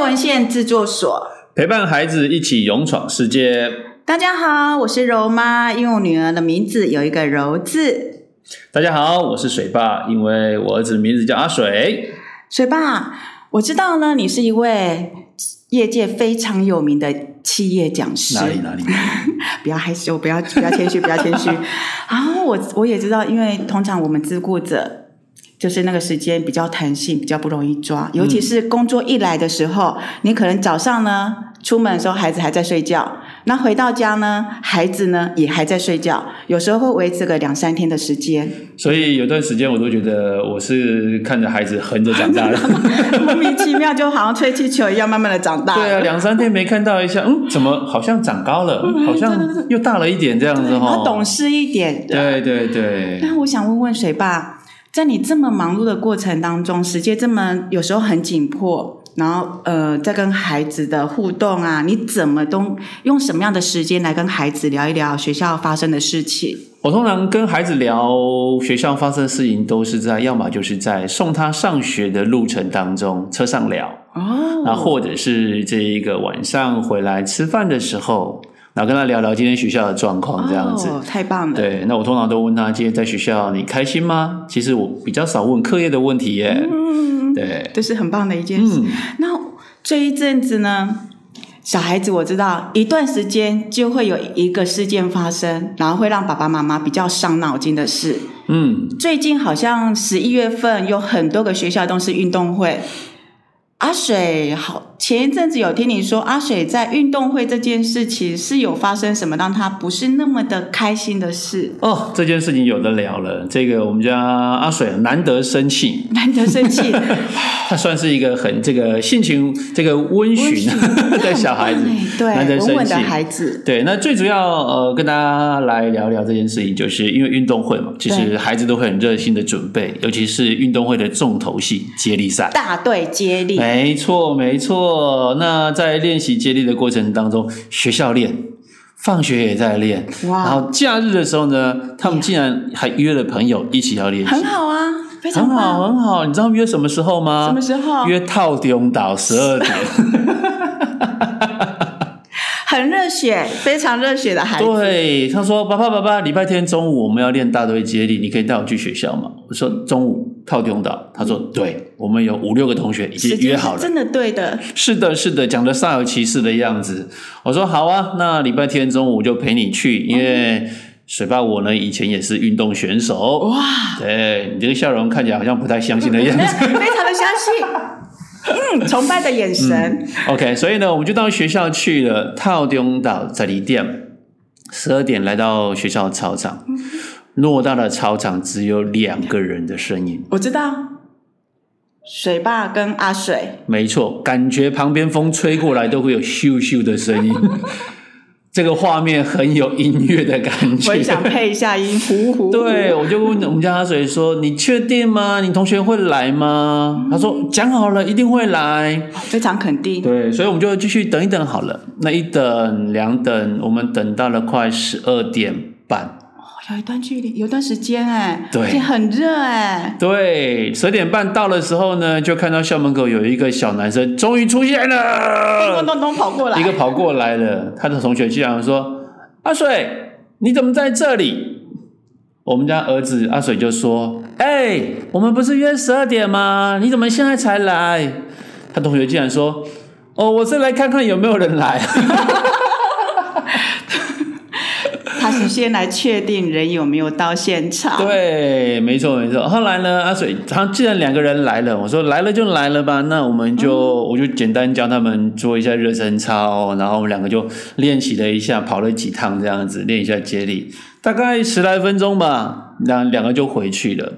文献制作所，陪伴孩子一起勇闯世界。大家好，我是柔妈，因为我女儿的名字有一个柔字。大家好，我是水爸，因为我儿子的名字叫阿水。水爸，我知道呢，你是一位业界非常有名的企业讲师。哪里哪里？不要害羞，不要不要谦虚，不要谦虚。然后我我也知道，因为通常我们自顾者。就是那个时间比较弹性，比较不容易抓，尤其是工作一来的时候，嗯、你可能早上呢出门的时候孩子还在睡觉，那回到家呢孩子呢也还在睡觉，有时候会维持个两三天的时间。所以有段时间我都觉得我是看着孩子横着长大的，莫名其妙就好像吹气球一样慢慢的长大。对啊，两三天没看到一下，嗯，怎么好像长高了，好像又大了一点这样子哈，懂事一点。对对对。那我想问问水爸。在你这么忙碌的过程当中，时间这么有时候很紧迫，然后呃，在跟孩子的互动啊，你怎么都用什么样的时间来跟孩子聊一聊学校发生的事情？我通常跟孩子聊学校发生的事情，都是在要么就是在送他上学的路程当中车上聊哦，那或者是这一个晚上回来吃饭的时候。然后跟他聊聊今天学校的状况，这样子。哦，太棒了。对，那我通常都问他今天在学校你开心吗？其实我比较少问课业的问题耶。嗯，对，这是很棒的一件事。嗯，那这一阵子呢，小孩子我知道一段时间就会有一个事件发生，然后会让爸爸妈妈比较伤脑筋的事。嗯，最近好像十一月份有很多个学校都是运动会。阿水，好，前一阵子有听你说，阿水在运动会这件事情是有发生什么让他不是那么的开心的事？哦，这件事情有的聊了。这个我们家阿水难得生气，难得生气，他算是一个很这个性情这个温驯 的小孩子，对，难得生气稳稳的孩子。对，那最主要呃，跟大家来聊聊这件事情，就是因为运动会嘛，其实孩子都会很热心的准备，尤其是运动会的重头戏接力赛，大队接力。没错，没错。那在练习接力的过程当中，学校练，放学也在练。哇！然后假日的时候呢，他们竟然还约了朋友一起要练习。很好啊，非常好，很好，很好。你知道约什么时候吗？什么时候？约套顶岛十二点。很热血，非常热血的孩子。对，他说：“爸爸，爸爸，礼拜天中午我们要练大队接力，你可以带我去学校吗？”我说：“中午透中岛。”他说：“对，我们有五六个同学已经约好了。”真的对的。是的，是的，讲的煞有其事的样子。我说：“好啊，那礼拜天中午就陪你去，因为水爸我呢以前也是运动选手。”哇，对，你这个笑容看起来好像不太相信的样子，非常的相信。嗯，崇拜的眼神。嗯、OK，所以呢，我们就到学校去了。套中岛在离店，十二点来到学校操场，偌大的操场只有两个人的声音。我知道，水爸跟阿水。没错，感觉旁边风吹过来都会有咻咻的声音。这个画面很有音乐的感觉，我也想配一下音，呼呼呼。对，我就问我们家阿水说：“你确定吗？你同学会来吗？”嗯、他说：“讲好了，一定会来。”非常肯定。对，所以我们就继续等一等好了。那一等两等，我们等到了快十二点半。有一段距离，有一段时间哎，对，而且很热哎。对，十点半到的时候呢，就看到校门口有一个小男生终于出现了，咚咚咚跑过来，一个跑过来了。他的同学居然说：“阿水，你怎么在这里？”我们家儿子阿水就说：“哎，我们不是约十二点吗？你怎么现在才来？”他同学竟然说：“哦，我是来看看有没有人来。” 先来确定人有没有到现场。对，没错没错。后来呢，阿水他既然两个人来了，我说来了就来了吧，那我们就、嗯、我就简单教他们做一下热身操，然后我们两个就练习了一下，跑了几趟这样子，练一下接力，大概十来分钟吧，两两个就回去了。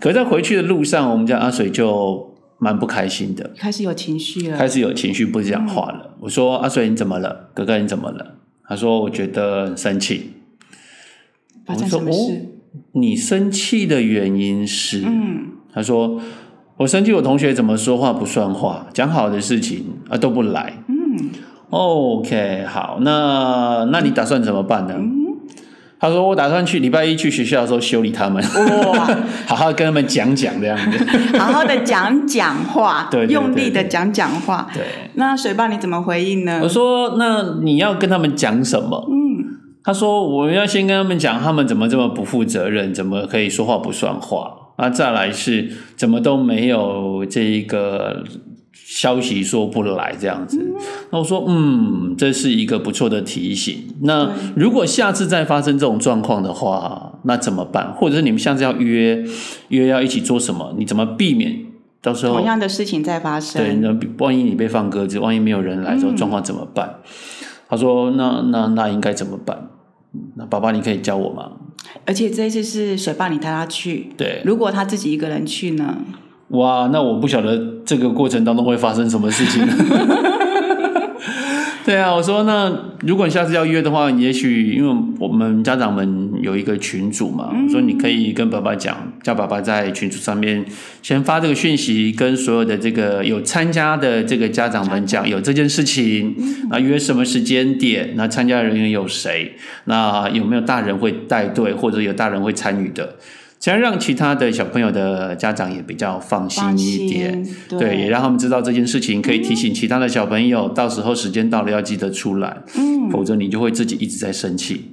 可在回去的路上，我们家阿水就蛮不开心的，开始有情绪了，开始有情绪不讲话了。嗯、我说阿水你怎么了？哥哥你怎么了？他说我觉得很生气。我说哦，你生气的原因是？嗯，他说我生气，我同学怎么说话不算话，讲好的事情啊都不来。嗯，OK，好，那那你打算怎么办呢？嗯，他说我打算去礼拜一去学校的时候修理他们，哇，好好跟他们讲讲这样子，好好的讲讲话，对，用力的讲讲话。对，那水爸你怎么回应呢？我说那你要跟他们讲什么？嗯，他说我要先跟他们讲他们怎么这么不负责任，怎么可以说话不算话。那再来是怎么都没有这一个。消息说不来这样子，那我说，嗯，这是一个不错的提醒。那如果下次再发生这种状况的话，那怎么办？或者是你们下次要约约要一起做什么？你怎么避免到时候同样的事情再发生？对，那万一你被放鸽子，万一没有人来的时候，状况怎么办？嗯、他说，那那那应该怎么办？那爸爸，你可以教我吗？而且这一次是水爸你带他去，对，如果他自己一个人去呢？哇，那我不晓得这个过程当中会发生什么事情。对啊，我说那如果你下次要约的话，也许因为我们家长们有一个群组嘛，嗯、我说你可以跟爸爸讲，叫爸爸在群组上面先发这个讯息，跟所有的这个有参加的这个家长们讲有这件事情，那约什么时间点，那参加人员有谁，那有没有大人会带队，或者有大人会参与的。想要让其他的小朋友的家长也比较放心一点，对，对，也让他们知道这件事情，可以提醒其他的小朋友，嗯、到时候时间到了要记得出来，嗯，否则你就会自己一直在生气。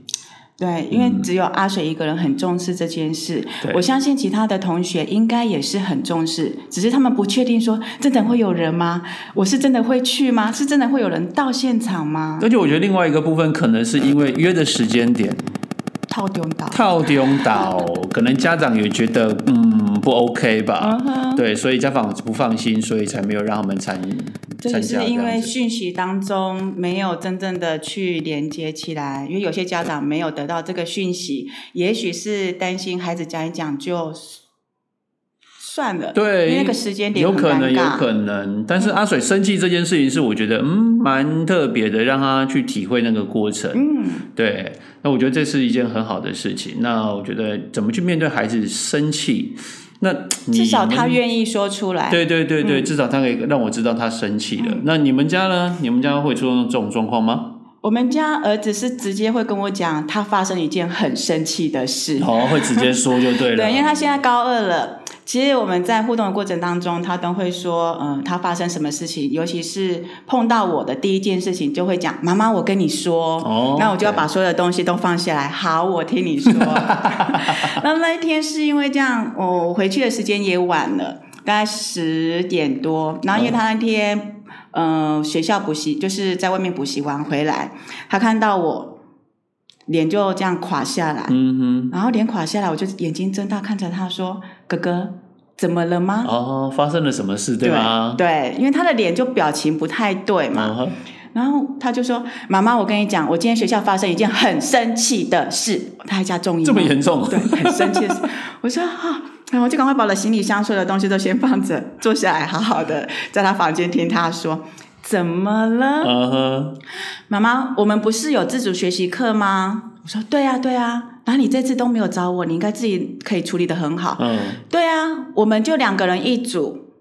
对，因为只有阿水一个人很重视这件事，嗯、我相信其他的同学应该也是很重视，只是他们不确定说真的会有人吗？我是真的会去吗？是真的会有人到现场吗？而且我觉得另外一个部分可能是因为约的时间点。套中岛，套中岛，可能家长也觉得嗯不 OK 吧，uh huh. 对，所以家长不放心，所以才没有让他们参与。这是因为讯息当中没有真正的去连接起来，因为有些家长没有得到这个讯息，也许是担心孩子讲一讲就。算了，对，那个时间点有可能，有可能。但是阿水生气这件事情，是我觉得嗯蛮特别的，让他去体会那个过程。嗯，对。那我觉得这是一件很好的事情。那我觉得怎么去面对孩子生气？那 至少他愿意说出来。对对对对，嗯、至少他可以让我知道他生气了。嗯、那你们家呢？你们家会出现这种状况吗？我们家儿子是直接会跟我讲，他发生一件很生气的事。哦，会直接说就对了。对，因为他现在高二了。其实我们在互动的过程当中，他都会说，嗯，他发生什么事情，尤其是碰到我的第一件事情，就会讲，妈妈，我跟你说，哦，那我就要把所有的东西都放下来，好，我听你说。那那一天是因为这样，我回去的时间也晚了，大概十点多，然后因为他那天，嗯，学校补习，就是在外面补习完回来，他看到我脸就这样垮下来，嗯哼，然后脸垮下来，我就眼睛睁大看着他说。哥哥，怎么了吗？哦，发生了什么事，对吗？对，因为他的脸就表情不太对嘛。Uh huh. 然后他就说：“妈妈，我跟你讲，我今天学校发生一件很生气的事。”他还加重音，这么严重？对，很生气的事。我说：“啊，然后我就赶快把我的行李箱所有的东西都先放着，坐下来好好的在他房间听他说怎么了。”嗯哼，妈妈，我们不是有自主学习课吗？我说：“对啊，对啊。”那、啊、你这次都没有找我，你应该自己可以处理得很好。嗯，对啊，我们就两个人一组，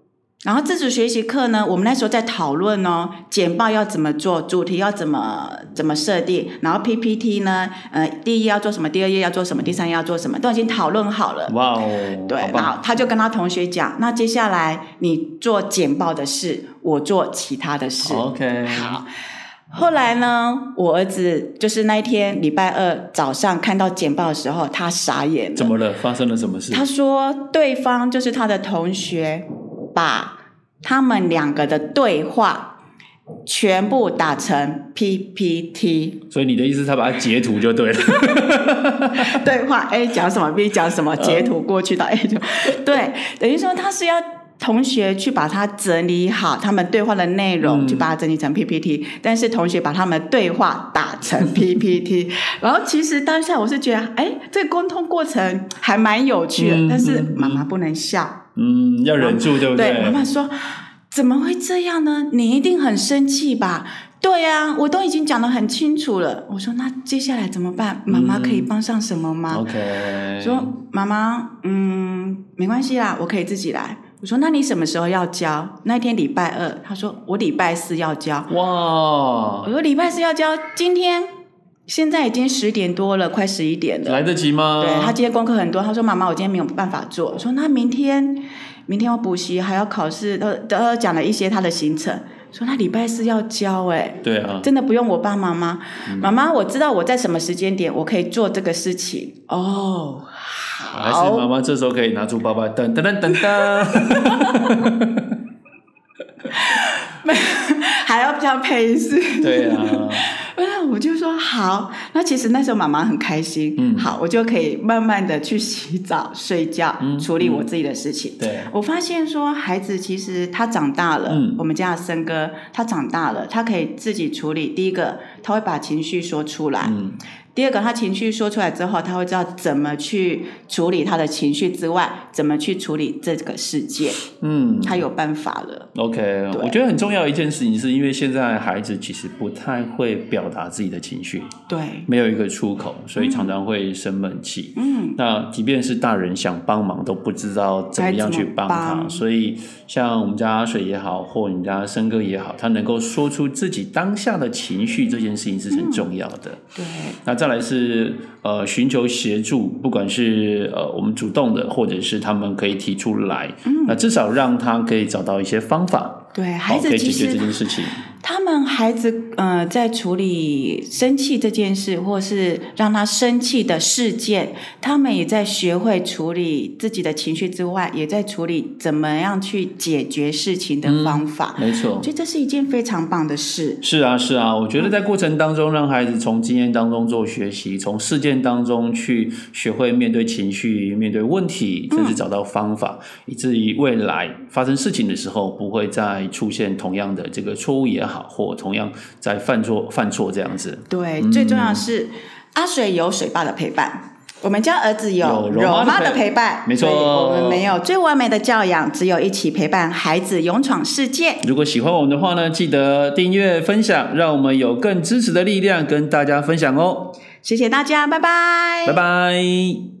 然后自主学习课呢，我们那时候在讨论哦，简报要怎么做，主题要怎么怎么设定，然后 PPT 呢，呃，第一页要做什么，第二页要做什么，第三页要做什么，都已经讨论好了。哇哦，对。然后他就跟他同学讲，那接下来你做简报的事，我做其他的事。OK，好。后来呢，我儿子就是那一天礼拜二早上看到简报的时候，他傻眼了。怎么了？发生了什么事？他说，对方就是他的同学，把他们两个的对话全部打成 PPT。所以你的意思，他把它截图就对了。对话 A 讲什么，B 讲什么，截图过去到 A 就对，等于说他是要。同学去把它整理好，他们对话的内容，嗯、去把它整理成 PPT，但是同学把他们对话打成 PPT，然后其实当下我是觉得，哎，这个沟通过程还蛮有趣的，嗯、但是妈妈不能笑，嗯，要忍住，对不对？对，妈妈说，怎么会这样呢？你一定很生气吧？对呀、啊，我都已经讲得很清楚了。我说，那接下来怎么办？妈妈可以帮上什么吗、嗯、？OK，说妈妈，嗯，没关系啦，我可以自己来。我说：“那你什么时候要交？那天礼拜二。”他说：“我礼拜四要交。”哇！我说：“礼拜四要交，今天现在已经十点多了，快十一点了，来得及吗？对，他今天功课很多，他说妈妈，我今天没有办法做。我说那明天，明天要补习还要考试，都都讲了一些他的行程。说他礼拜四要交，哎，对啊，真的不用我帮忙吗？嗯、妈妈，我知道我在什么时间点我可以做这个事情哦。好，还是妈妈这时候可以拿出包包，噔噔噔噔噔。还要比较配饰，对啊，那我就说好。那其实那时候妈妈很开心，嗯，好，我就可以慢慢的去洗澡、睡觉，嗯、处理我自己的事情。对，我发现说孩子其实他长大了，嗯，我们家的森哥他长大了，他可以自己处理。第一个，他会把情绪说出来。嗯第二个，他情绪说出来之后，他会知道怎么去处理他的情绪之外，怎么去处理这个世界。嗯，他有办法了。OK，我觉得很重要一件事情，是因为现在孩子其实不太会表达自己的情绪，对，没有一个出口，所以常常会生闷气。嗯，那即便是大人想帮忙，都不知道怎么样去帮他。帮所以，像我们家阿水也好，或你们家森哥也好，他能够说出自己当下的情绪，这件事情是很重要的。嗯、对，那再来是呃寻求协助，不管是呃我们主动的，或者是他们可以提出来，嗯、那至少让他可以找到一些方法。对，孩子其实他们孩子呃，在处理生气这件事，或是让他生气的事件，他们也在学会处理自己的情绪之外，也在处理怎么样去解决事情的方法。嗯、没错，我觉得这是一件非常棒的事。是啊，是啊，我觉得在过程当中，让孩子从经验当中做学习，从事件当中去学会面对情绪、面对问题，甚至找到方法，嗯、以至于未来发生事情的时候，不会再。出现同样的这个错误也好，或同样在犯错犯错这样子。对，嗯、最重要是阿水有水爸的陪伴，我们家儿子有柔妈的陪伴。没错，我们没有最完美的教养，只有一起陪伴孩子勇闯世界。如果喜欢我们的话呢，记得订阅分享，让我们有更支持的力量跟大家分享哦。谢谢大家，拜拜，拜拜。